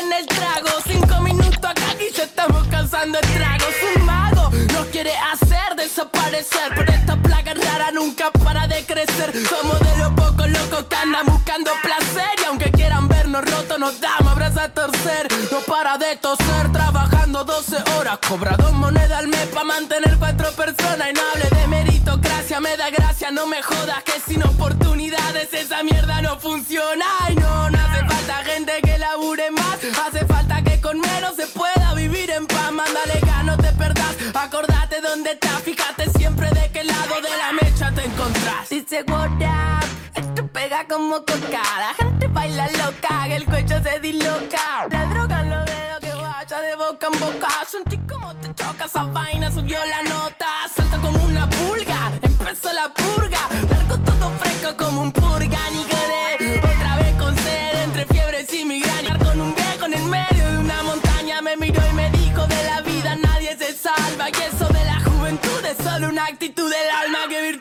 en el trago. Cinco minutos acá y ya estamos causando estragos. Un mago nos quiere hacer desaparecer. Pero esta plaga rara nunca para de crecer. Somos de los pocos locos que andan buscando placer. Y aunque quieran vernos rotos, nos damos abrazos a torcer. No para de toser, trabajando 12 horas. Cobra dos monedas al mes para mantener cuatro personas. Y no hable de meritocracia, me da gracia. No me jodas que sin oportunidades esa mierda no funciona. Dice up. Esto pega como coca. La gente baila loca. El cuello se disloca. La droga los dedos que vaya de boca en boca. Sentí como te choca esa vaina. Subió la nota. Salta como una pulga. Empezó la purga. Largo todo fresco como un purga. Ni Otra vez con sed entre fiebres y migraña. Con un viejo en el medio de una montaña. Me miró y me dijo de la vida nadie se salva. Y eso de la juventud es solo una actitud del alma. Que virtud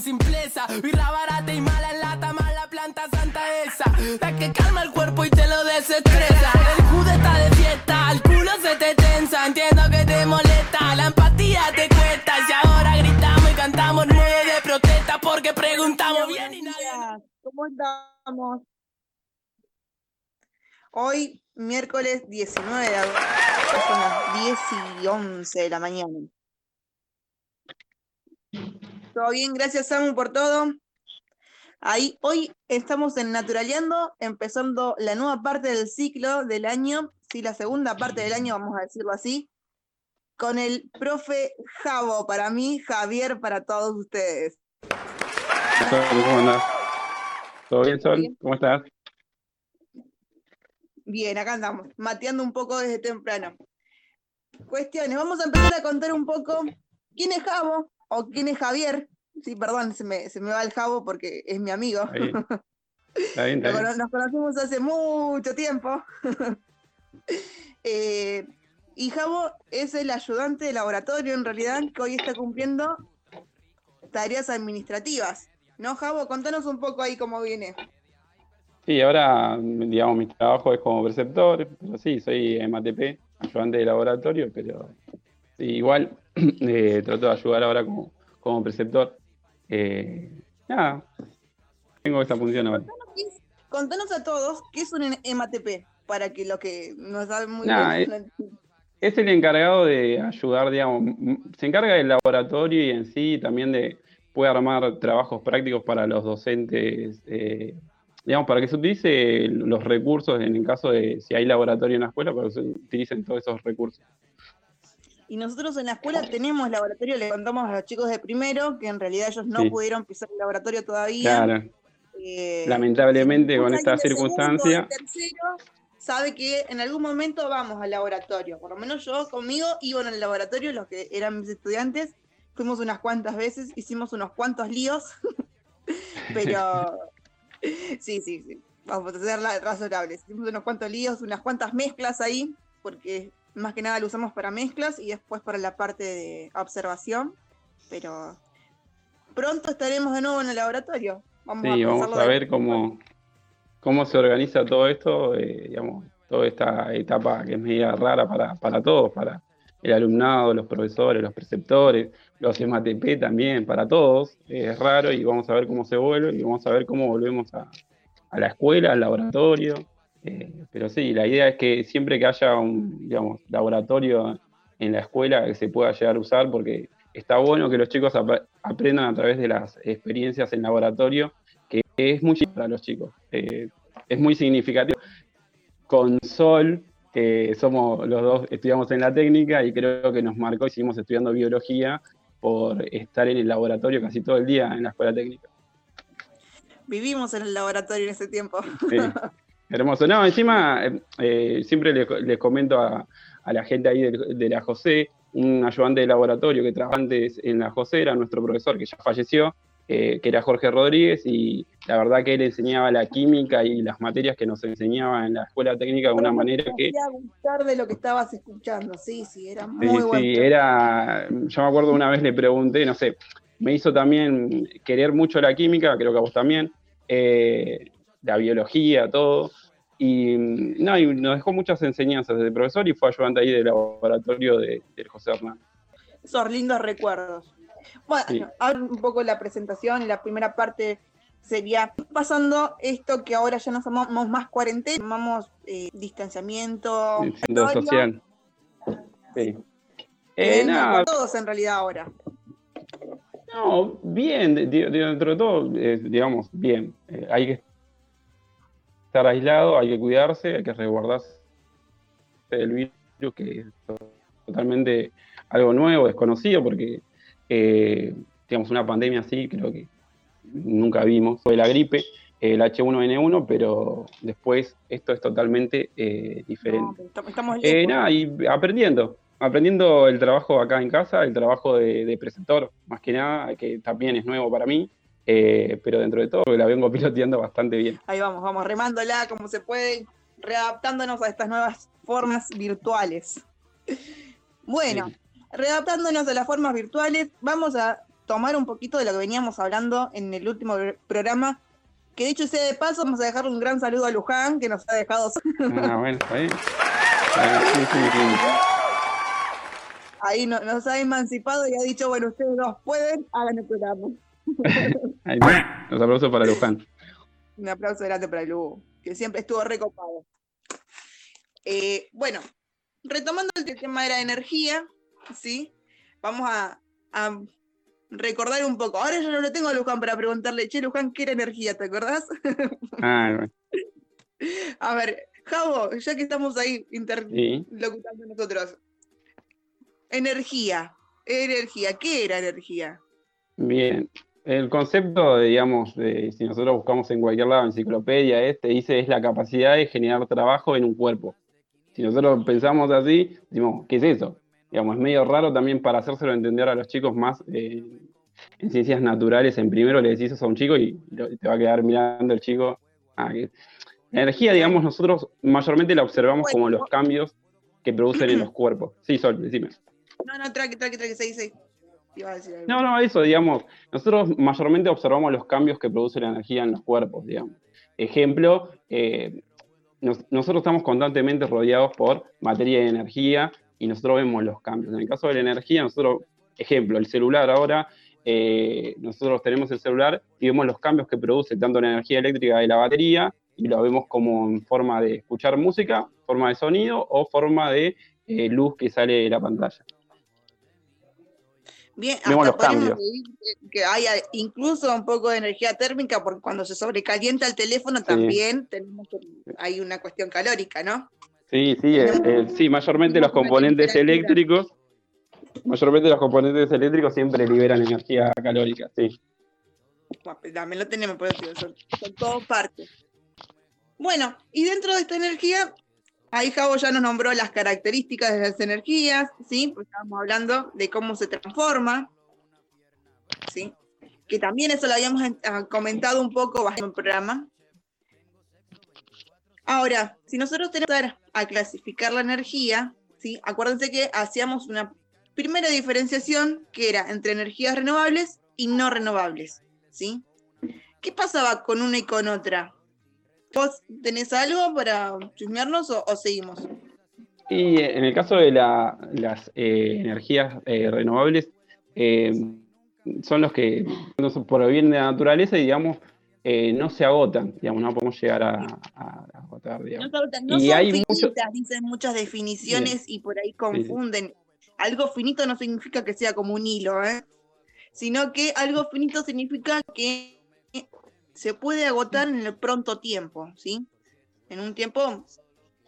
con simpleza. Birra barata y mala en lata, mala planta santa esa. La que calma el cuerpo y te lo desestresa. El jude está de fiesta, el culo se te tensa. Entiendo que te molesta, la empatía te cuesta. Y ahora gritamos y cantamos nueve de protesta porque preguntamos bien y nadie. ¿Cómo estamos? Hoy, miércoles 19 de agosto, son las 10 y 11 de la mañana. Todo bien, gracias Samu por todo. Ahí, hoy estamos en Naturaleando, empezando la nueva parte del ciclo del año, sí, la segunda parte del año, vamos a decirlo así, con el profe Javo para mí, Javier para todos ustedes. ¿Cómo andás? ¿Todo bien, Sol? ¿Cómo estás? Bien, acá andamos, mateando un poco desde temprano. Cuestiones, vamos a empezar a contar un poco quién es Javo o quién es Javier. Sí, perdón, se me, se me va el Javo porque es mi amigo. Nos conocimos hace mucho tiempo. Eh, y Javo es el ayudante de laboratorio en realidad que hoy está cumpliendo tareas administrativas. ¿No, Javo? Contanos un poco ahí cómo viene. Sí, ahora, digamos, mi trabajo es como preceptor, pero sí, soy MATP, ayudante de laboratorio, pero igual eh, trato de ayudar ahora como, como preceptor. Eh, nada, tengo esta función ahora. Contanos, a todos qué es un MATP, para que lo que no saben muy bien. Es, es el encargado de ayudar, digamos, se encarga del laboratorio y en sí también de puede armar trabajos prácticos para los docentes eh, digamos, para que se utilice los recursos en el caso de si hay laboratorio en la escuela, para que se utilicen todos esos recursos. Y nosotros en la escuela tenemos laboratorio, le contamos a los chicos de primero, que en realidad ellos no pudieron pisar el laboratorio todavía. Claro. Eh, Lamentablemente con esta circunstancia. tercero sabe que en algún momento vamos al laboratorio. Por lo menos yo conmigo iban al laboratorio, los que eran mis estudiantes, fuimos unas cuantas veces, hicimos unos cuantos líos, pero sí, sí, sí. Vamos a hacerla razonable. Hicimos unos cuantos líos, unas cuantas mezclas ahí, porque más que nada lo usamos para mezclas y después para la parte de observación. Pero pronto estaremos de nuevo en el laboratorio. Vamos sí, a vamos a ver cómo, cómo se organiza todo esto, eh, digamos, toda esta etapa que es media rara para, para todos, para el alumnado, los profesores, los preceptores, los MATP también, para todos. Es raro y vamos a ver cómo se vuelve y vamos a ver cómo volvemos a, la escuela, al laboratorio. Eh, pero sí, la idea es que siempre que haya un digamos, laboratorio en la escuela que se pueda llegar a usar, porque está bueno que los chicos aprendan a través de las experiencias en laboratorio, que es muy para los chicos. Eh, es muy significativo. Con Sol, que somos los dos, estudiamos en la técnica y creo que nos marcó y seguimos estudiando biología por estar en el laboratorio casi todo el día en la escuela técnica. Vivimos en el laboratorio en ese tiempo. Hermoso. No, encima, eh, siempre les, comento a, la gente ahí de, la José, un ayudante de laboratorio que trabajaba antes en la José, era nuestro profesor que ya falleció, que era Jorge Rodríguez, y la verdad que él enseñaba la química y las materias que nos enseñaba en la escuela técnica de una manera que... gustar de lo que estabas escuchando, sí, sí, era muy sí, bueno. Sí, era, yo me acuerdo una vez le pregunté, no sé, me hizo también querer mucho la química, creo que a vos también, eh, la biología, todo, y, no, y nos dejó muchas enseñanzas desde profesor y fue ayudante ahí del laboratorio de, José Hernán. Esos lindos recuerdos. Bueno, ahora un poco la presentación, la primera parte sería pasando esto que ahora ya no somos más cuarentena, llamamos eh, distanciamiento, social. Sí. Eh, nada. todos en realidad ahora. No, bien, dentro de todo, eh, digamos, bien. Eh, hay que estar aislado, hay que cuidarse, hay que resguardarse del virus, que es totalmente algo nuevo, desconocido, porque, digamos, una pandemia así creo que nunca vimos. Fue la gripe, el H1N1, pero después esto es totalmente eh, diferente. estamos eh, nada, y aprendiendo, aprendiendo el trabajo acá en casa, el trabajo de, preceptor, más que nada, que también es nuevo para mí, eh, pero dentro de todo la vengo piloteando bastante bien. Ahí vamos, vamos remándola como se puede, readaptándonos a estas nuevas formas virtuales. Bueno, readaptándonos a las formas virtuales, vamos a tomar un poquito de lo que veníamos hablando en el último programa, que dicho sea de paso, vamos a dejarle un gran saludo a Luján, que nos ha dejado... Ah, bueno, ahí. Ahí nos ha emancipado y ha dicho, bueno, ustedes dos pueden, hagan el programa. Un aplauso para Luján. Un aplauso grande para Lu, que siempre estuvo recopado. Eh, bueno, retomando el tema de la energía, ¿sí? Vamos a recordar un poco. Ahora yo no lo tengo a Luján para preguntarle, che, Luján, ¿qué era energía? ¿Te acordás? Ah, a ver, Javo, ya que estamos ahí interlocutando nosotros. Energía, energía, ¿qué era energía? Bien, el concepto, digamos, de, si nosotros buscamos en cualquier lado, enciclopedia, este dice es la capacidad de generar trabajo en un cuerpo. Si nosotros pensamos así, decimos, ¿qué es eso? digamos, es medio raro también para hacérselo entender a los chicos más eh, en ciencias naturales. En primero le decís eso a un chico y te va a quedar mirando el chico. Ah, la energía, digamos, nosotros mayormente la observamos como los cambios que producen en los cuerpos. Sí, Sol, decime. No, no, traque, No, no, eso, digamos, nosotros mayormente observamos los cambios que produce la energía en los cuerpos, digamos. Ejemplo, eh, nosotros estamos constantemente rodeados por materia y energía y nosotros vemos los cambios. En el caso de la energía, nosotros, ejemplo, el celular ahora, eh, nosotros tenemos el celular y vemos los cambios que produce tanto la energía eléctrica de la batería y lo vemos como en forma de escuchar música, forma de sonido o forma de eh, luz que sale de la pantalla. Bien, vemos los cambios. Que haya incluso un poco de energía térmica, porque cuando se sobrecalienta el teléfono también tenemos hay una cuestión calórica, ¿no? Sí, sí, eh, eh, sí, mayormente los componentes eléctricos, mayormente los componentes eléctricos siempre liberan energía calórica, sí. También lo tenemos, por decir, son, son todos partes. Bueno, y dentro de esta energía, ahí Javo ya nos nombró las características de las energías, ¿sí? Pues estábamos hablando de cómo se transforma, ¿sí? Que también eso lo habíamos ah, comentado un poco en el programa, Ahora, si nosotros tenemos que a clasificar la energía, ¿sí? acuérdense que hacíamos una primera diferenciación que era entre energías renovables y no renovables. ¿sí? ¿Qué pasaba con una y con otra? ¿Vos tenés algo para chusmearnos o, seguimos? Y en el caso de las eh, energías eh, renovables, eh, son los que por el bien de la naturaleza, digamos, eh, no se agotan, digamos, no podemos llegar a, agotar, digamos. No, y son hay finitas, dicen muchas definiciones y por ahí confunden. Algo finito no significa que sea como un hilo, ¿eh? sino que algo finito significa que se puede agotar en el pronto tiempo, ¿sí? En un tiempo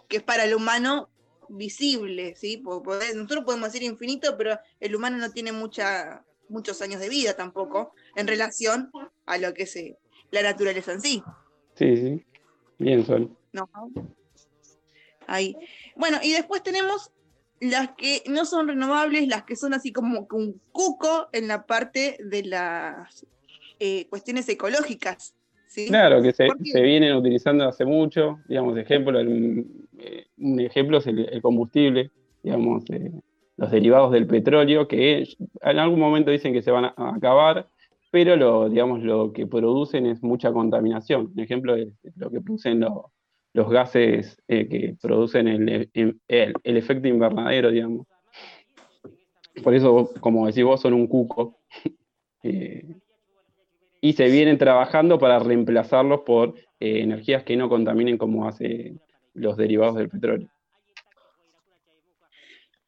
que es para el humano visible, ¿sí? Nosotros podemos decir infinito, pero el humano no tiene mucha, muchos años de vida tampoco en relación a lo que se la naturaleza en sí. Sí, sí. Bien, Sol. No. Ahí. Bueno, y después tenemos las que no son renovables, las que son así como un cuco en la parte de las eh, cuestiones ecológicas. ¿Sí? Claro, que se, vienen utilizando hace mucho, digamos, ejemplo, el- eh, un ejemplo es el, el combustible, digamos, eh, los derivados del petróleo, que en algún momento dicen que se van a, acabar, pero lo, digamos, lo que producen es mucha contaminación. Un ejemplo es lo que producen lo- los gases eh, que producen el, el- el efecto invernadero, digamos. Por eso, como decís vos, son un cuco. Eh, y se vienen trabajando para reemplazarlos por eh, energías que no contaminen como hace los derivados del petróleo.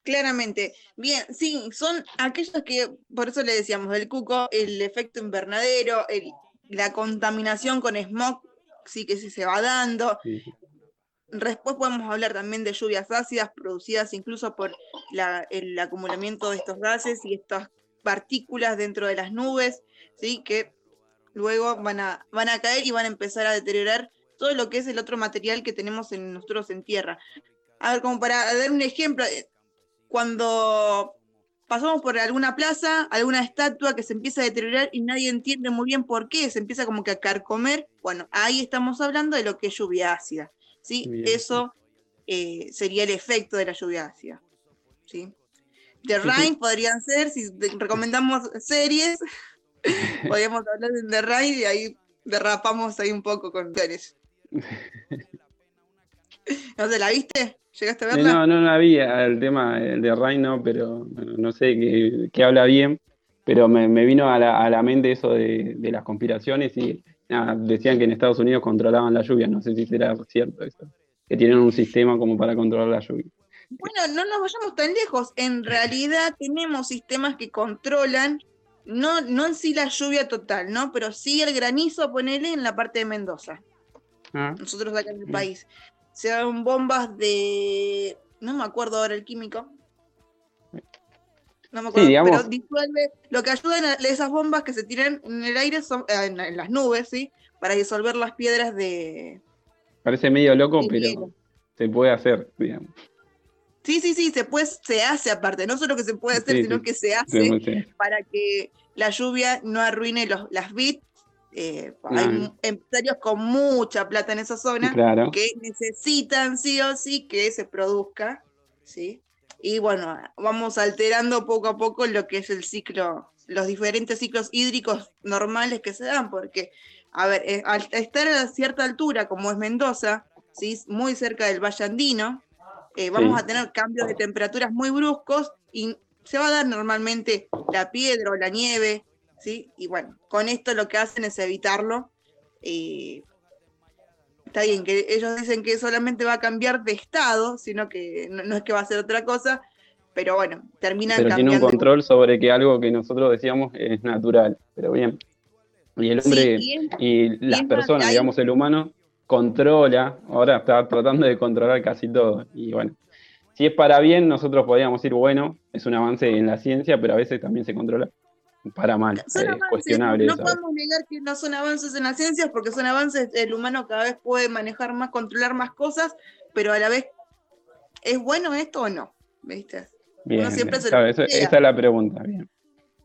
Claramente. Bien, sí, son aquellos que, por eso le decíamos, el cuco, el efecto invernadero, el- la contaminación con smog, sí que sí se va dando. Sí. Después podemos hablar también de lluvias ácidas producidas incluso por la- el acumulamiento de estos gases y estas partículas dentro de las nubes, ¿sí? que luego van a, van a caer y van a empezar a deteriorar todo lo que es el otro material que tenemos en nosotros en tierra. A ver, como para dar un ejemplo, eh, cuando pasamos por alguna plaza, alguna estatua que se empieza a deteriorar y nadie entiende muy bien por qué, se empieza como que a carcomer, bueno, ahí estamos hablando de lo que es lluvia ácida. ¿sí? Bien, Eso eh, sería el efecto de la lluvia ácida. ¿sí? The. Rain podrían ser, si recomendamos series, podríamos hablar de The Rain y ahí derrapamos ahí un poco con series. ¿No te la viste? ¿Llegaste a verla? No, no la vi el tema de Reino, pero bueno, no sé qué, qué habla bien, pero me, me vino a la, a la mente eso de, de las conspiraciones y nada, decían que en Estados Unidos controlaban la lluvia, no sé si será cierto eso, que tienen un sistema como para controlar la lluvia. Bueno, no nos vayamos tan lejos. En realidad tenemos sistemas que controlan, no, no en sí la lluvia total, ¿no? Pero sí el granizo, ponele en la parte de Mendoza. Ah, Nosotros acá en el país. Se dan bombas de. No me acuerdo ahora el químico. No me acuerdo, digamos- pero disuelve. Lo que ayudan a esas bombas que se tiran en el aire son eh, en, en las nubes, ¿sí? Para disolver las piedras de. parece medio loco, pero se puede hacer, digamos. Sí, sí, sí, se, puede, se hace aparte. No solo que se puede hacer, Sí, sino sí. que se hace. para que la lluvia no arruine los, las bits. Eh, hay empresarios con mucha plata en esa zona Claro. que necesitan sí o sí que se produzca, ¿sí? Y bueno, vamos alterando poco a poco lo que es el ciclo, los diferentes ciclos hídricos normales que se dan, porque, a ver, eh, al estar a cierta altura, como es Mendoza, ¿sí? muy cerca del Valle Andino, eh, vamos Sí. a tener cambios de temperaturas muy bruscos y se va a dar normalmente la piedra o la nieve, ¿sí? Y bueno, con esto lo que hacen es evitarlo. eh, está bien que ellos dicen que solamente va a cambiar de estado, sino que no, no es que va a ser otra cosa, pero bueno, terminan Pero tiene un cambiando. control sobre que algo que nosotros decíamos es natural, pero bien. Y el Sí, hombre y es- y las personas, digamos, el humano controla, ahora está tratando de controlar casi todo. Y bueno, si es para bien, nosotros podríamos decir, bueno, es un avance en la ciencia, pero a veces también se controla para mal. son Es cuestionable no podemos negar que no son avances en las ciencias porque son avances, el humano cada vez puede manejar más, controlar más cosas, pero a la vez, ¿es bueno esto o no? ¿Viste? Bien, siempre bien. se Claro, esa es la pregunta. Bien.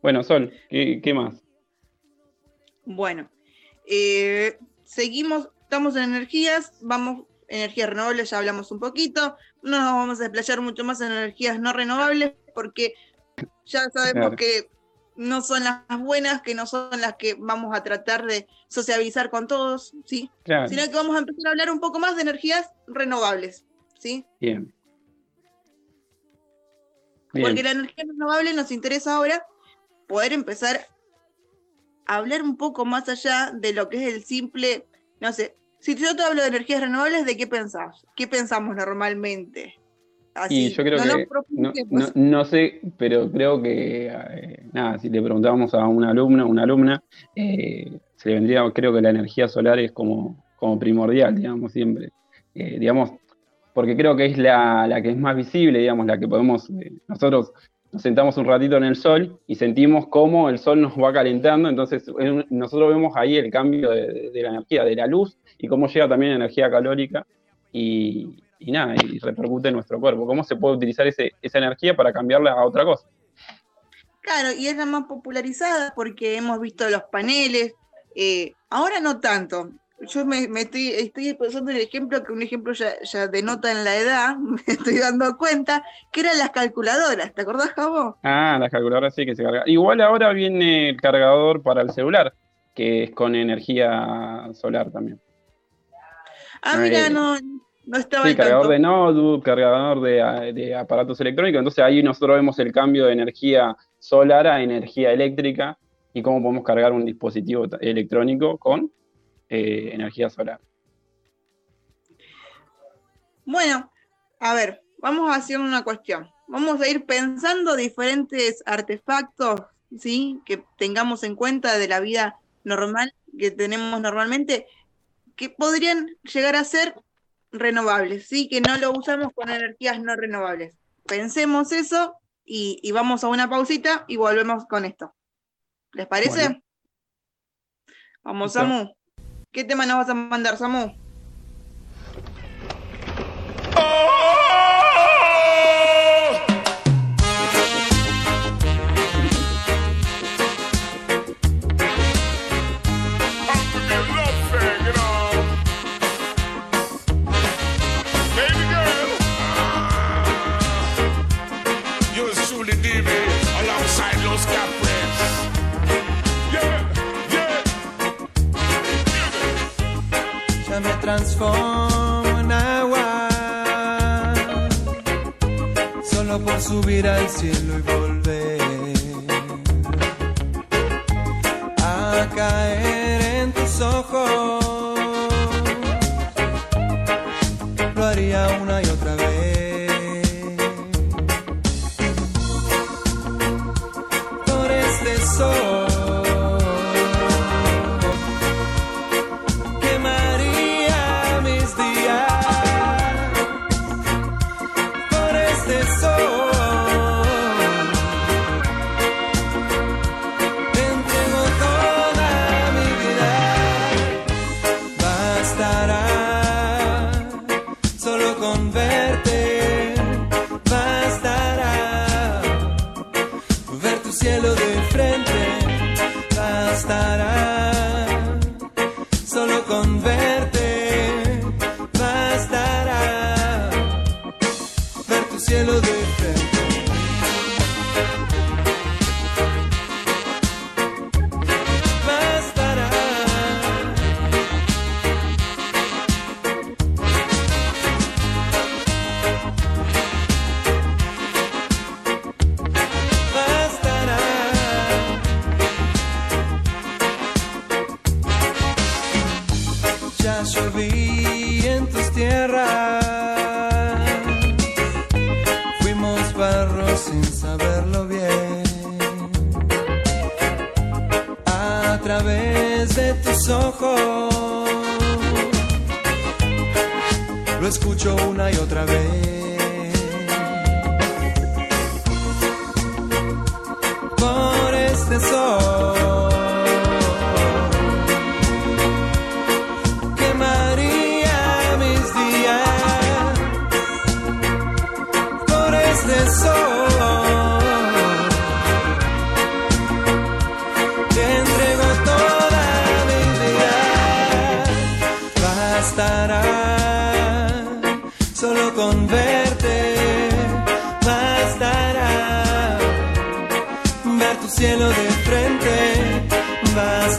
Bueno, Sol, ¿qué, qué más? Bueno, eh, seguimos, estamos en energías, vamos, energías renovables, ya hablamos un poquito, no nos vamos a desplayar mucho más en energías no renovables porque ya sabemos Claro. que no son las buenas, que no son las que vamos a tratar de sociabilizar con todos, ¿sí? Claro, Sino que vamos a empezar a hablar un poco más de energías renovables, ¿sí? bien. Bien. Porque la energía renovable nos interesa ahora poder empezar a hablar un poco más allá de lo que es el simple, no sé, si yo te hablo de energías renovables, ¿de qué pensás? ¿Qué pensamos normalmente? Así, Y yo creo no que, no, profundicemos. no- no sé, pero creo que, eh, nada, si le preguntábamos a un alumno, una alumna, eh, se le vendría, creo que la energía solar es como, como primordial, digamos, siempre. Eh, digamos, porque creo que es la, la que es más visible, digamos, la que podemos, eh, nosotros nos sentamos un ratito en el sol y sentimos cómo el sol nos va calentando, entonces nosotros vemos ahí el cambio de la energía, de la luz, y cómo llega también energía calórica, y, y nada, y repercute en nuestro cuerpo. ¿Cómo se puede utilizar ese- esa energía para cambiarla a otra cosa? Claro, y es la más popularizada porque hemos visto los paneles, Eh, ahora no tanto. Yo me, me estoy, estoy pensando en el ejemplo, que un ejemplo ya, ya denota en la edad, me estoy dando cuenta, que eran las calculadoras. ¿Te acordás, Javo? Ah, las calculadoras sí que se cargan. Igual ahora viene el cargador para el celular, que es con energía solar también. Ah, mira, Eh, no, no estaba Sí, cargador tanto. de notebook, cargador de, de aparatos electrónicos. Entonces ahí nosotros vemos el cambio de energía solar a energía eléctrica y cómo podemos cargar un dispositivo electrónico con eh, energía solar. Bueno, a ver, vamos a hacer una cuestión. Vamos a ir pensando diferentes artefactos, ¿sí? Que tengamos en cuenta de la vida normal que tenemos normalmente, que podrían llegar a ser renovables, ¿sí? Que no lo usamos con energías no renovables. Pensemos eso y, y vamos a una pausita y volvemos con esto. ¿Les parece? Bueno. Vamos, Listo. Samu. ¿Qué tema nos vas a mandar, Samu? Yours transformo en agua, solo por subir al cielo y volver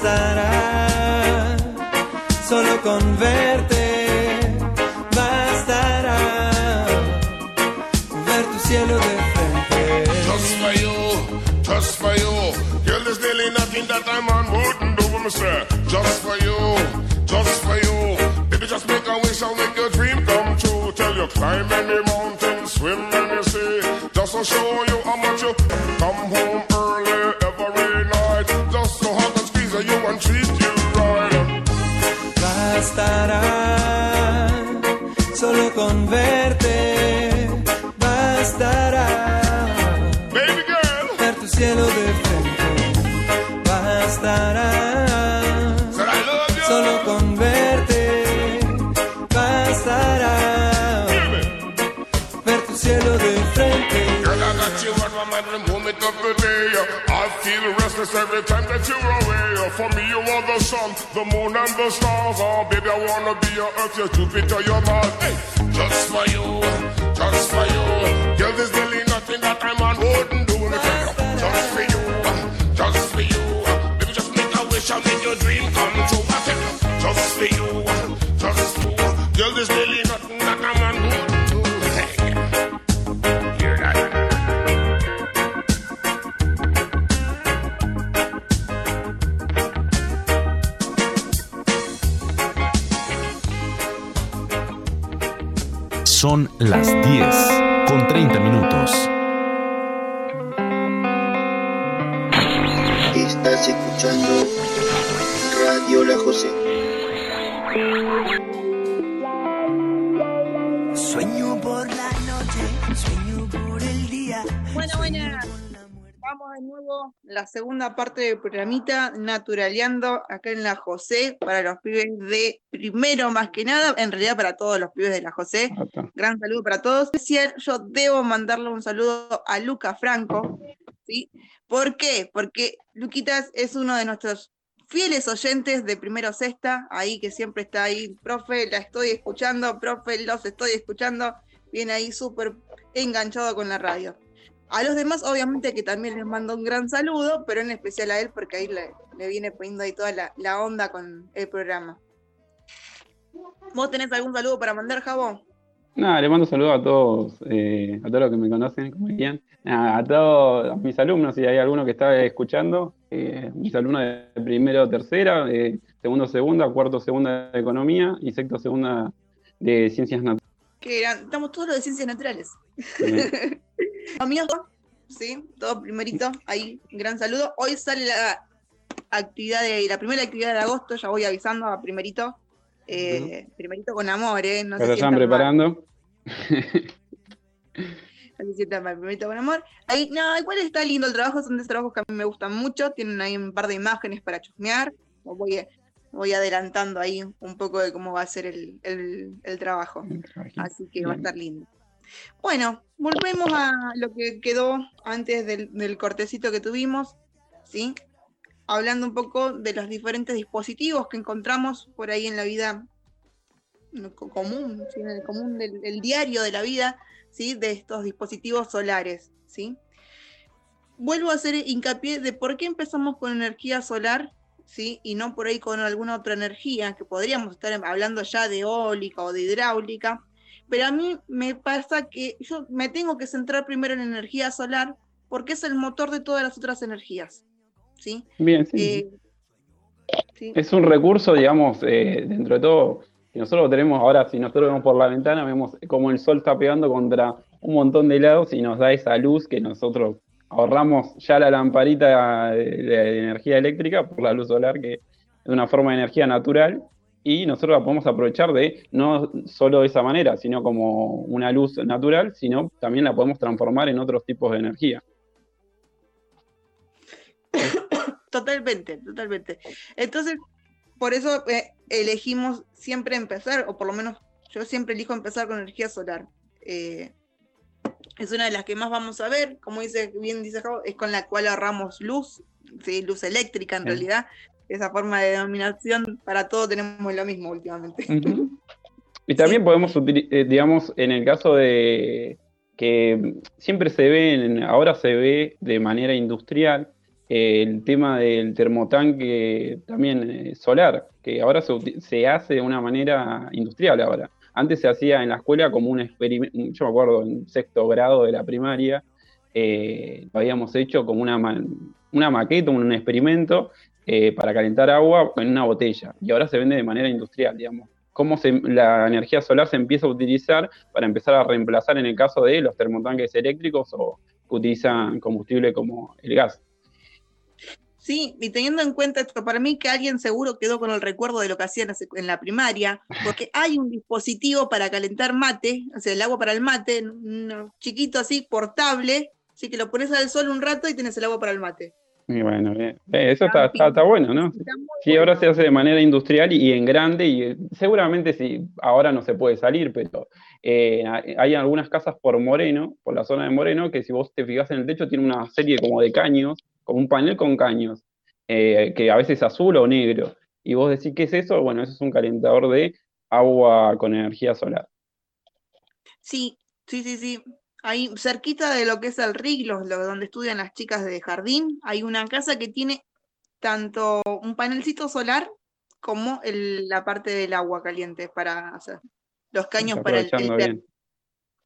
bastará solo con verte bastará ver tu cielo de frente. Just for you, just for you. Girl, there's nearly nothing that a man wouldn't do, say. Just for you, just for you. Baby, just make a wish and make your dream come true. Tell you climb any mountain, swim any sea. Just to show you every time that you're away. Uh, for me, you are the sun, the moon and the stars. Oh, baby, I wanna be your Earth, your Jupiter, your Mars. Hey, just for you, just for you. Girl, there's really nothing that a man wouldn't Vamos de nuevo la segunda parte del programita Naturaleando acá en la José para los pibes de primero más que nada, en realidad para todos los pibes de la José. Gran saludo para todos. Yo debo mandarle un saludo a Luca Franco, ¿sí? ¿Por qué? Porque Luquitas es uno de nuestros fieles oyentes de Primero Sexta, ahí que siempre está ahí, profe, la estoy escuchando, profe, los estoy escuchando, viene ahí súper enganchado con la radio. A los demás, obviamente, que también les mando un gran saludo, pero en especial a él, porque ahí le, le viene poniendo ahí toda la, onda con el programa. ¿Vos tenés algún saludo para mandar, Jabón? Nada, le mando saludos a todos, eh, a todos los que me conocen, como dirían. A todos mis alumnos, si hay alguno que está escuchando, eh, mis alumnos de primero, tercera, de segundo, segunda, cuarto, segunda de economía y sexto, segunda de ciencias naturales. Que eran- estamos todos los de ciencias naturales. Los míos, sí, todo primerito, ahí, gran saludo. Hoy sale la actividad de, la primera actividad de agosto, ya voy avisando a primerito. eh, Primerito con amor, ¿eh? No se están preparando. No se sientan mal, primerito con amor. Ahí, no, igual está lindo el trabajo, son de esos trabajos que a mí me gustan mucho. Tienen ahí un par de imágenes para chusmear. Voy, a- voy adelantando ahí un poco de cómo va a ser el, el- el trabajo. Así que va a estar lindo. Bueno, volvemos a lo que quedó antes del, del cortecito que tuvimos, ¿sí? Hablando un poco de los diferentes dispositivos que encontramos por ahí en la vida co- común, ¿sí? en el común del el diario de la vida, ¿sí? De estos dispositivos solares, ¿sí? Vuelvo a hacer hincapié de por qué empezamos con energía solar, ¿sí? Y no por ahí con alguna otra energía, que podríamos estar hablando ya de eólica o de hidráulica, pero a mí me pasa que yo me tengo que centrar primero en energía solar porque es el motor de todas las otras energías, ¿sí? Bien, sí. Eh, sí. Es un recurso, digamos, eh, dentro de todo, que nosotros tenemos ahora, si nosotros vemos por la ventana, vemos como el sol está pegando contra un montón de lados y nos da esa luz que nosotros ahorramos ya la lamparita de, energía eléctrica por la luz solar, que es una forma de energía natural, y nosotros la podemos aprovechar de no solo de esa manera, sino como una luz natural, sino también la podemos transformar en otros tipos de energía. Totalmente, totalmente. Entonces, por eso eh, elegimos siempre empezar, o por lo menos yo siempre elijo empezar con energía solar. Eh, es una de las que más vamos a ver, como dice bien dice Javo, es con la cual ahorramos luz, ¿sí? luz eléctrica en Sí. realidad. Esa forma de denominación para todo tenemos lo mismo últimamente. Y también podemos utilizar, digamos, en el caso de que siempre se ve, ahora se ve de manera industrial, eh, el tema del termotanque también eh, solar, que ahora se, se hace de una manera industrial ahora. Antes se hacía en la escuela como un experimento, yo me acuerdo en sexto grado de la primaria, eh, lo habíamos hecho como una, ma- una maqueta, un experimento eh, para calentar agua en una botella. Y ahora se vende de manera industrial, digamos. Cómo se- la energía solar se empieza a utilizar para empezar a reemplazar en el caso de los termotanques eléctricos o que utilizan combustible como el gas. Sí, y teniendo en cuenta esto, para mí que alguien seguro quedó con el recuerdo de lo que hacían en la primaria, porque hay un dispositivo para calentar mate, o sea, el agua para el mate, un chiquito así, portable, así que lo pones al sol un rato y tienes el agua para el mate. Y bueno. Eh, eso está, está, está bueno, ¿no? Está Sí, ahora se hace de manera industrial y, y en grande, y eh, seguramente sí, ahora no se puede salir, pero eh, hay hay algunas casas por Moreno, por la zona de Moreno, que si vos te fijas en el techo tiene una serie como de caños, como un panel con caños, eh, que a veces es azul o negro. y vos decís, ¿qué es eso? Bueno, eso es un calentador de agua con energía solar. Sí, sí, sí, sí. Ahí cerquita de lo que es el RIC, los- lo- donde estudian las chicas de jardín, hay una casa que tiene tanto un panelcito solar como el- la parte del agua caliente para hacer los caños para el, el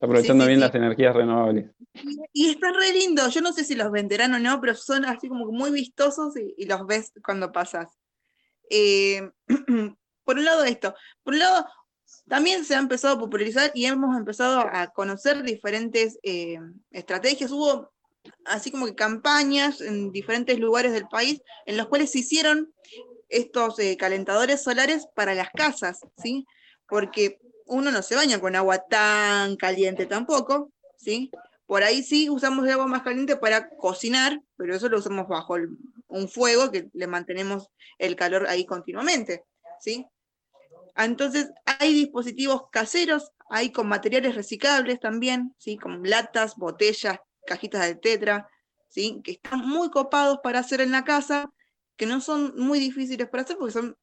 aprovechando sí, bien sí. las energías renovables. Y están re lindos, yo no sé si los venderán o no, pero son así como muy vistosos y, y los ves cuando pasas. Eh, por un lado esto, por un lado también se ha empezado a popularizar y hemos empezado a conocer diferentes eh, estrategias. Hubo así como que campañas en diferentes lugares del país en los cuales se hicieron estos eh, calentadores solares para las casas, ¿sí? Porque uno no se baña con agua tan caliente tampoco, ¿sí? Por ahí sí usamos el agua más caliente para cocinar, pero eso lo usamos bajo el- un fuego que le mantenemos el calor ahí continuamente, ¿sí? Entonces, hay dispositivos caseros, hay con materiales reciclables también, ¿sí? Como latas, botellas, cajitas de tetra, ¿sí? Que están muy copados para hacer en la casa, que no son muy difíciles para hacer porque son,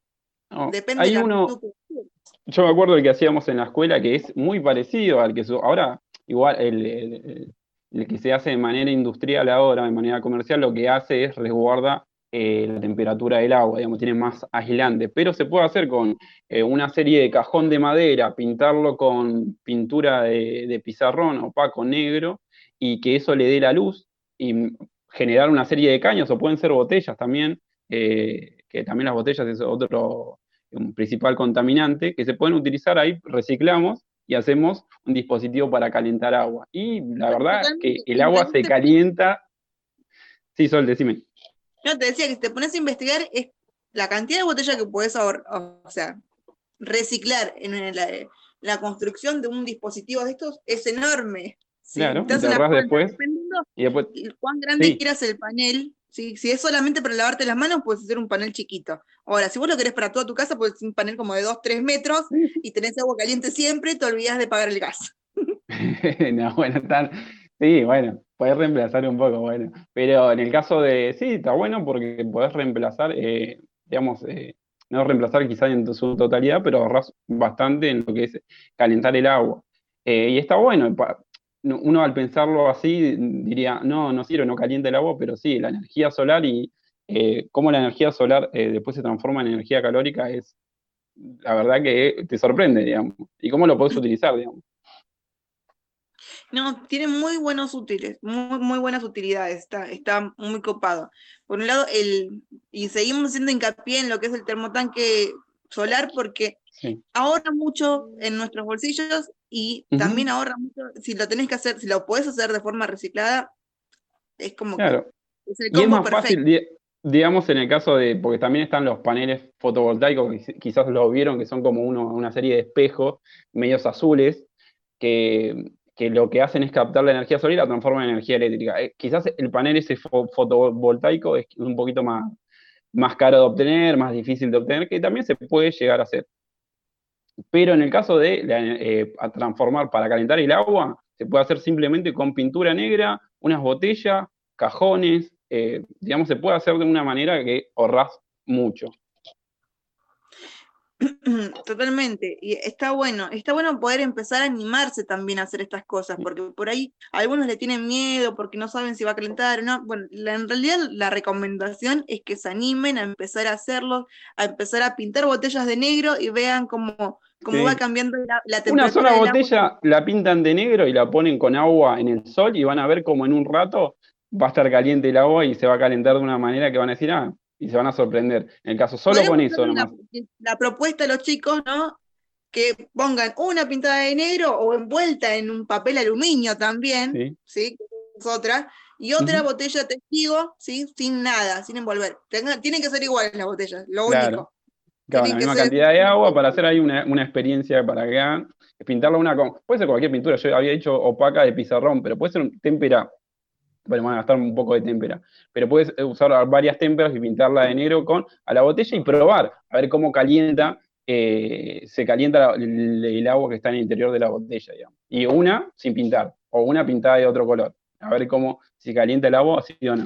No, depende hay de la uno, que. Yo me acuerdo del que hacíamos en la escuela, que es muy parecido al que ahora, igual el, el- el- el que se hace de manera industrial ahora, de manera comercial, lo que hace es resguarda eh, la temperatura del agua, digamos, tiene más aislante, pero se puede hacer con eh, una serie de cajón de madera, pintarlo con pintura de, de pizarrón opaco negro, y que eso le dé la luz, y generar una serie de caños, o pueden ser botellas también, eh, que también las botellas es otro un principal contaminante, que se pueden utilizar ahí, reciclamos y hacemos un dispositivo para calentar agua. Y la verdad que el agua se calienta. Sí, Sol, decime. No, te decía que si te pones a investigar, es la cantidad de botellas que puedes o sea, reciclar en la, la construcción de un dispositivo de estos es enorme. ¿sí? Claro, Te después. Y después, de cuán grande Sí. quieras el panel, ¿sí? si es solamente para lavarte las manos, puedes hacer un panel chiquito. Ahora, si vos lo querés para toda tu casa, puedes un panel como de 2, 3 metros y tenés agua caliente siempre y te olvidas de pagar el gas. no, bueno, están, sí, bueno, podés reemplazar un poco, bueno. Pero en el caso de, sí, está bueno porque podés reemplazar, eh, digamos, eh, no reemplazar quizá en su totalidad, pero ahorrás bastante en lo que es calentar el agua. Eh, y está bueno, uno al pensarlo así diría, no, no sirve, no calienta el agua, pero sí, la energía solar y eh, cómo la energía solar eh, después se transforma en energía calórica es, la verdad que te sorprende, digamos. Y cómo lo podés utilizar, digamos. No, tiene muy buenos útiles, muy, muy buenas utilidades, está, está muy copado. Por un lado, el, y seguimos haciendo hincapié en lo que es el termotanque solar porque Sí. ahorra mucho en nuestros bolsillos y también ahorra mucho, si lo tenés que hacer, si lo podés hacer de forma reciclada, es como que Claro. es el Y es combo más perfecto. fácil, di- digamos, en el caso de, porque también están los paneles fotovoltaicos, que qui- quizás lo vieron, que son como uno- una serie de espejos medios azules, que, que lo que hacen es captar la energía solar y la transforman en energía eléctrica. Eh, quizás el panel ese fo- fotovoltaico es un poquito más, más caro de obtener, más difícil de obtener, que también se puede llegar a hacer. Pero en el caso de eh, transformar para calentar el agua, se puede hacer simplemente con pintura negra, unas botellas, cajones, eh, digamos, se puede hacer de una manera que ahorrás mucho. Totalmente, y está bueno, está bueno poder empezar a animarse también a hacer estas cosas, porque por ahí algunos le tienen miedo porque no saben si va a calentar o no. Bueno, la- en realidad la recomendación es que se animen a empezar a hacerlo, a empezar a pintar botellas de negro y vean cómo, cómo Sí. va cambiando la, la Una temperatura sola del agua. botella la pintan de negro y la ponen con agua en el sol y van a ver como en un rato va a estar caliente el agua y se va a calentar de una manera que van a decir, ah, y se van a sorprender. En el caso solo con eso nomás. La, la propuesta a los chicos, ¿no? Que pongan una pintada de negro o envuelta en un papel aluminio también, Sí. ¿sí? Es otra, y otra Ujú. botella testigo, ¿sí? Sin nada, sin envolver. Tengan- tienen que ser iguales las botellas, lo Claro. único. Claro, la misma ser- cantidad de agua para hacer ahí una, una experiencia para que hagan, pintarla una con, puede ser cualquier pintura, yo había dicho opaca de pizarrón, pero puede ser un témpera, bueno, van a gastar un poco de témpera, pero puedes eh, usar varias témperas y pintarla de negro con a la botella y probar, a ver cómo calienta, eh, se calienta la- el, el agua que está en el interior de la botella, digamos. Y una sin pintar, o una pintada de otro color, a ver cómo, si calienta el agua, sí o no.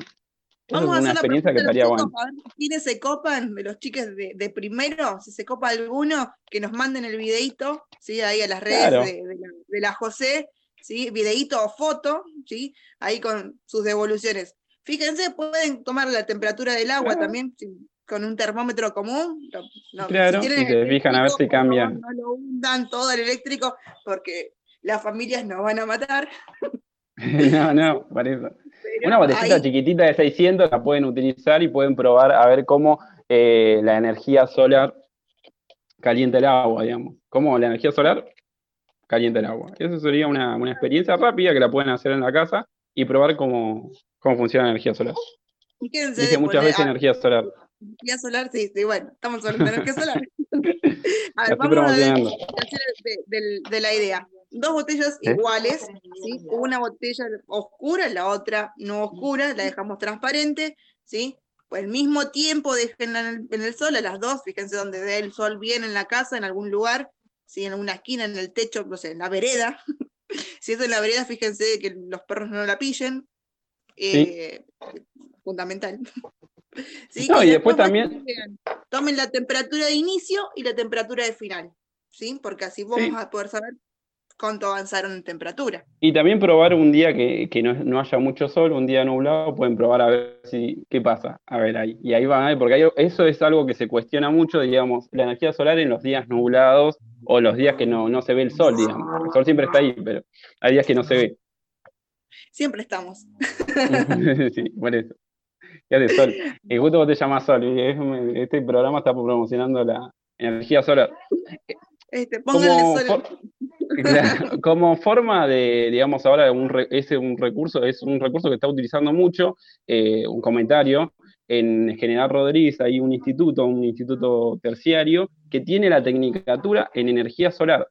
Vamos es a una hacer la experiencia que estaría buena. chicos, a ver quiénes se copan de los chiques de, de primero, si se copa alguno, que nos manden el videito, ¿sí? Ahí a las redes Claro. de, de la, de la José, ¿sí? Videito o foto, ¿sí? Ahí con sus devoluciones. Fíjense, pueden tomar la temperatura del agua Claro. también, sí, con un termómetro común. no- Claro, tienen y fijan a ver si por favor, cambia. No lo hundan todo el eléctrico, porque las familias nos van a matar. no, no, por eso. pero Una botellita ahí- chiquitita de 600 la pueden utilizar y pueden probar a ver cómo eh, la energía solar calienta el agua, digamos. Cómo la energía solar calienta el agua. Eso sería una, una experiencia rápida que la pueden hacer en la casa y probar cómo, cómo funciona la energía solar. fíjense Dije de muchas poner- veces ah, energía solar. Energía solar, sí, sí, bueno, estamos hablando de energía solar. a ver, vamos a ver de, del- de la idea. Dos botellas ¿Eh? iguales, ¿sí? Una botella oscura, la otra no oscura, la dejamos transparente, ¿sí? Pues al mismo tiempo déjenla en el, en el sol a las dos, fíjense donde dé el sol bien en la casa, en algún lugar, ¿sí? En una esquina, en el techo, no sé, en la vereda. si es en la vereda, fíjense que los perros no la pillen. eh, Fundamental. ¿Sí? No, y después bueno, también- Tomen la temperatura de inicio y la temperatura de final, ¿sí? Porque así vamos a poder saber cuánto avanzaron en temperatura. Y también probar un día que, que no, no haya mucho sol, un día nublado, pueden probar a ver si qué pasa. A ver ahí. Y ahí van a ver, porque hay- eso es algo que se cuestiona mucho, digamos, la energía solar en los días nublados o los días que no, no se ve el sol, digamos. El sol siempre está ahí, pero hay días que no se ve. Siempre estamos. sí, por eso. ¿Qué hace sol? Y justo vos te llamás sol. y Este programa está promocionando la energía solar. Este, Como, pónganle sol. for- claro, como forma de, digamos, ahora un re- es un recurso, es un recurso que está utilizando mucho, eh, un comentario, en General Rodríguez hay un instituto, un instituto terciario, que tiene la tecnicatura en energía solar.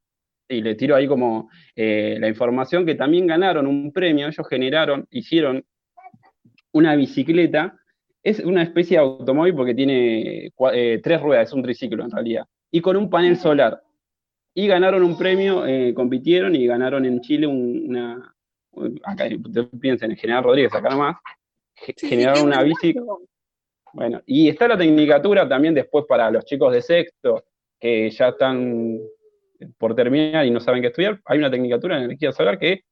Y le tiro ahí como eh, la información que también ganaron un premio, ellos generaron, hicieron una bicicleta, es una especie de automóvil porque tiene eh, tres ruedas, es un triciclo en realidad, y con un panel solar y ganaron un premio, eh, compitieron y ganaron en Chile un- una, acá ustedes piensen en General Rodríguez, acá nomás, Sí, generaron una bici, bueno, y está la tecnicatura también después para los chicos de sexto, que ya están por terminar y no saben qué estudiar, hay una tecnicatura en energía solar que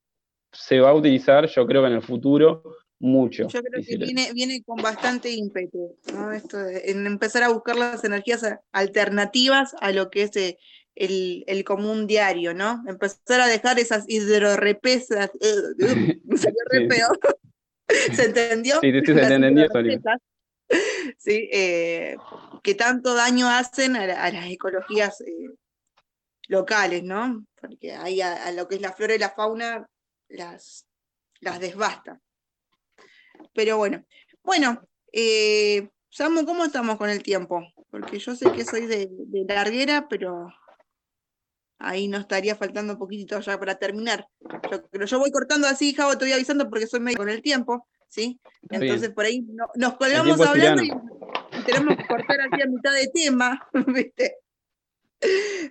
se va a utilizar, yo creo que en el futuro, mucho. Yo creo que viene, viene con bastante ímpetu, ¿no? Esto de- en empezar a buscar las energías alternativas a lo que es eh, el, el común diario, ¿no? Empezar a dejar esas hidrorepesas, uh, salió re. ¿Se entendió? Sí, sí, sí, se entendió, Sí, eh, que tanto daño hacen a, la- a las ecologías eh, locales, ¿no? Porque ahí a, a lo que es la flora y la fauna las, las desbasta. Pero bueno, bueno, eh, Samu, ¿cómo estamos con el tiempo? Porque yo sé que soy de, de larguera, pero ahí nos estaría faltando un poquitito ya para terminar. Yo, pero yo voy cortando así, Javo, te voy avisando porque soy medio con el tiempo, ¿sí? Está bien. Entonces por ahí no- nos colgamos hablando y, tenemos que cortar aquí a mitad de tema, ¿viste?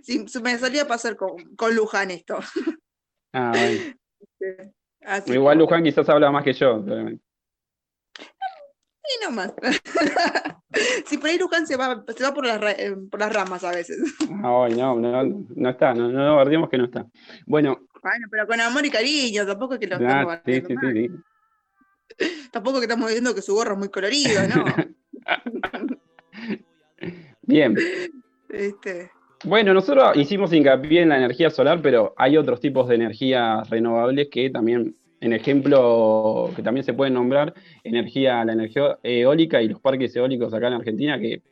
Sí, me solía pasar con, con Luján esto. Ah, bueno. Así Igual Luján quizás habla más que yo, probablemente. Y nomás. Si por ahí Luján se va, se va por, las, eh, por las ramas a veces. Ay, no, no, no está, no, no guardemos que no está. Bueno, Bueno, pero con amor y cariño, tampoco es que lo ah, estamos sí, bardeando sí, mal. sí, sí. Tampoco que estamos diciendo que su gorro es muy colorido, ¿no? Bien. Este, Bueno, nosotros hicimos hincapié en la energía solar, pero hay otros tipos de energías renovables que también, en ejemplo, que también se pueden nombrar, energía, la energía eólica y los parques eólicos acá en Argentina, que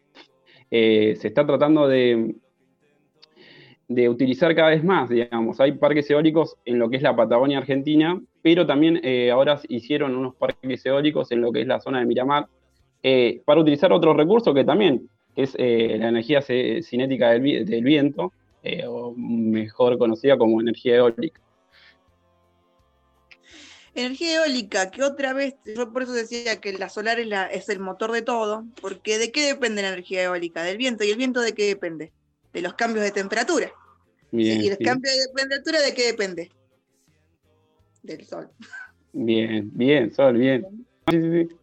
eh, se está tratando de, de utilizar cada vez más, digamos. Hay parques eólicos en lo que es la Patagonia Argentina, pero también eh, ahora hicieron unos parques eólicos en lo que es la zona de Miramar, eh, para utilizar otro recurso que también es la energía cinética del, del viento, o mejor conocida como energía eólica. Energía eólica, que otra vez, yo por eso decía que la solar es, la- es el motor de todo, porque ¿de qué depende la energía eólica? Del viento. ¿Y el viento de qué depende? De los cambios de temperatura. Bien, ¿Y el sí. cambio de temperatura de qué depende? Del sol. bien, bien, Sol, bien. Sí, sí, sí.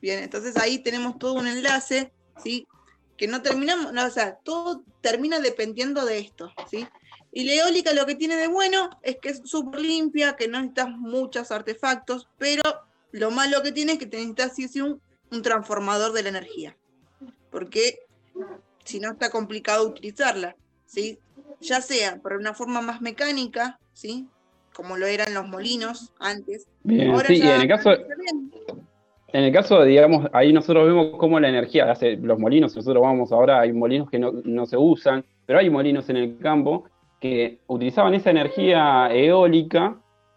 Bien, entonces ahí tenemos todo un enlace, ¿sí? Que no terminamos, no, o sea, todo termina dependiendo de esto, ¿sí? Y la eólica lo que tiene de bueno es que es súper limpia, que no necesitas muchos artefactos, pero lo malo que tiene es que te necesitas sí, sí, un, un transformador de la energía. Porque si no está complicado utilizarla, ¿sí? Ya sea por una forma más mecánica, ¿sí? Como lo eran los molinos antes. Bien, Ahora sí, y en el caso, en el caso, digamos, ahí nosotros vemos cómo la energía, hace los molinos, nosotros vamos ahora, hay molinos que no, no se usan, pero hay molinos en el campo que utilizaban esa energía eólica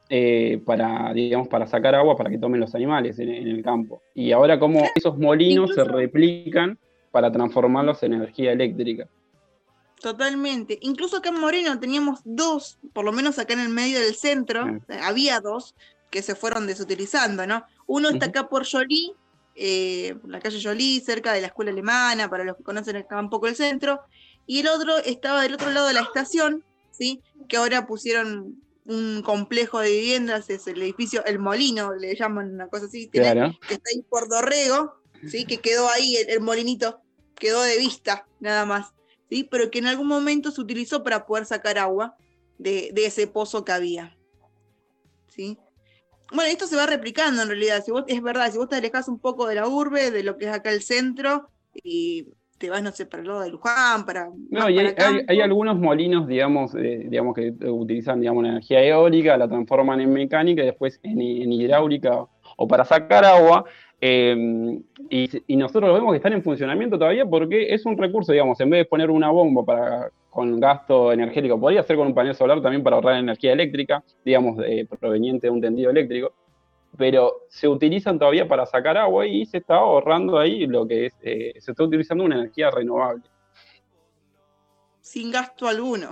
eh, para, digamos, para sacar agua para que tomen los animales en, en el campo. Y ahora como esos molinos se replican para transformarlos en energía eléctrica. Totalmente. Incluso acá en Moreno teníamos dos, por lo menos acá en el medio del centro, eh, había dos que se fueron desutilizando, ¿no? Uno está acá por Jolie, eh, por la calle Jolie, cerca de la escuela alemana, para los que conocen acá un poco el centro, y el otro estaba del otro lado de la estación, ¿sí? Que ahora pusieron un complejo de viviendas, es el edificio El Molino, le llaman una cosa así, Claro. que está ahí por Dorrego, ¿sí? que quedó ahí el, el molinito, quedó de vista nada más, ¿sí? pero que en algún momento se utilizó para poder sacar agua de, de ese pozo que había. ¿sí? Bueno, esto se va replicando en realidad, si vos, es verdad, si vos te alejás un poco de la urbe, de lo que es acá el centro, y te vas, no sé, para el lado de Luján, para... No, y hay, algunos molinos, digamos, eh, digamos que utilizan, digamos, la energía eólica, la transforman en mecánica y después en, en hidráulica o para sacar agua. eh, y, y nosotros lo vemos que están en funcionamiento todavía porque es un recurso, digamos, en vez de poner una bomba para, con gasto energético, podría ser con un panel solar también para ahorrar energía eléctrica, digamos, eh, proveniente de un tendido eléctrico. Pero se utilizan todavía para sacar agua y se está ahorrando ahí lo que es, eh, se está utilizando una energía renovable. Sin gasto alguno.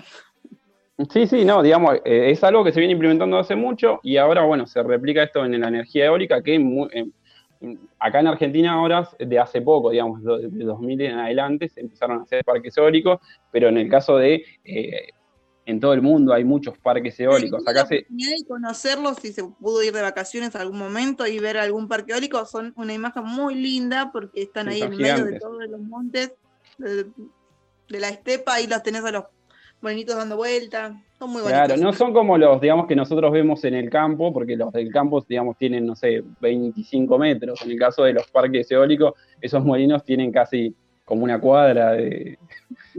Sí, sí, no, digamos, eh, es algo que se viene implementando hace mucho y ahora, bueno, se replica esto en la energía eólica que en- acá en Argentina ahora, de hace poco, digamos, de 2000 en adelante, se empezaron a hacer parques eólicos, pero en el caso de, eh, en todo el mundo hay muchos parques eólicos. Acá se, conocerlos si se pudo ir de vacaciones algún momento y ver algún parque eólico. Son una imagen muy linda porque están Sí, ahí en medio de todos los montes de, de la estepa y los tenés a los bolinitos dando vuelta. Son muy bonitos. Claro, no son como los, digamos, que nosotros vemos en el campo, porque los del campo, digamos, tienen, no sé, 25 metros. En el caso de los parques eólicos, esos molinos tienen casi como una cuadra de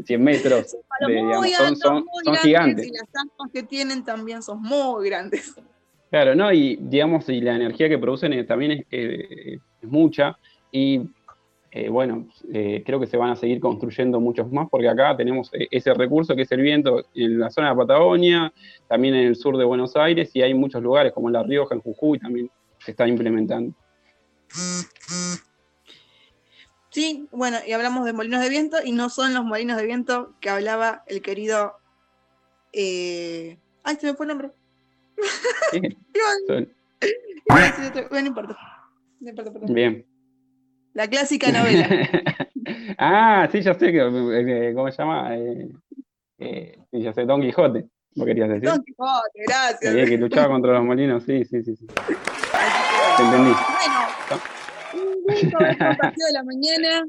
100 metros. Son digamos, altos, gigantes. Y las aspas que tienen también son muy grandes. Claro, ¿no? Y digamos, y la energía que producen eh, también es, eh, es mucha. Y eh, bueno, eh, creo que se van a seguir construyendo muchos más, porque acá tenemos ese recurso que es el viento en la zona de Patagonia, también en el sur de Buenos Aires, y hay muchos lugares como en La Rioja, en Jujuy, también se están implementando. Sí, bueno, y hablamos de molinos de viento y no son los molinos de viento que hablaba el querido. eh, Ay, se me fue el nombre. Sí, son- Bueno, no importa. No importa, perdón. bien. La clásica novela. ah, sí, ya sé, que, eh, ¿cómo se llama? Eh, eh, sí, ya sé, Don Quijote, ¿vos querías decir? Don Quijote, gracias. Que luchaba contra los molinos, sí, sí, sí. Te entendí. bueno, partido de la mañana.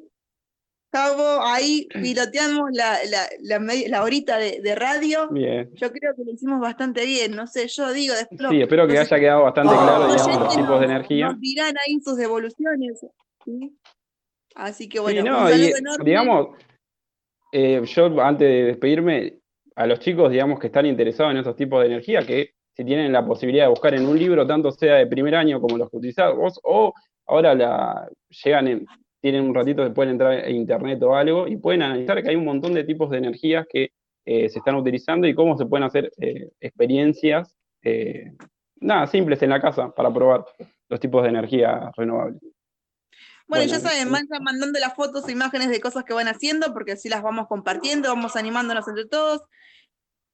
Cabo, ahí piloteamos la, la, la, horita de, de radio. Bien. Yo creo que lo hicimos bastante bien, no sé, yo digo después. Sí, espero que haya quedado bastante claro, digamos, los tipos de energía. Nos dirán ahí sus devoluciones. ¿sí? Así que bueno, Sí, no, saludo y, enorme. digamos, eh, yo antes de despedirme, a los chicos, digamos, que están interesados en esos tipos de energía, que si tienen la posibilidad de buscar en un libro, tanto sea de primer año como los que utilizás vos, o ahora la, llegan en- tienen un ratito que pueden entrar a internet o algo, y pueden analizar que hay un montón de tipos de energías que eh, se están utilizando y cómo se pueden hacer eh, experiencias, eh, nada, simples en la casa para probar los tipos de energía renovable. Bueno, Bueno, ya saben, vayan mandando las fotos e imágenes de cosas que van haciendo, porque así las vamos compartiendo, vamos animándonos entre todos.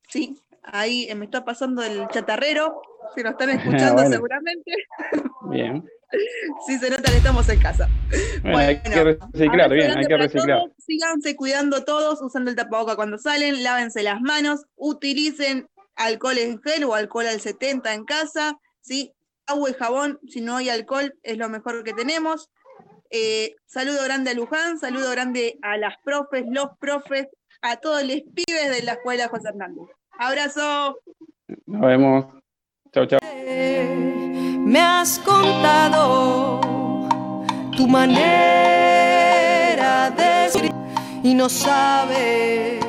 Sí, ahí me está pasando el chatarrero, si nos están escuchando Bueno. seguramente, Bien. sí, se notan, estamos en casa. Bueno, bueno hay que reciclar, bien, hay que reciclar. Síganse cuidando todos, usando el tapaboca cuando salen, lávense las manos, utilicen alcohol en gel o alcohol al 70 en casa, ¿sí? agua y jabón, si no hay alcohol, es lo mejor que tenemos. Eh, saludo grande a Luján, saludo grande a las profes, los profes, a todos los pibes de la escuela José Hernández. Abrazo. Nos vemos. Chao, chao. Eh, me has contado tu manera de escribir y no sabes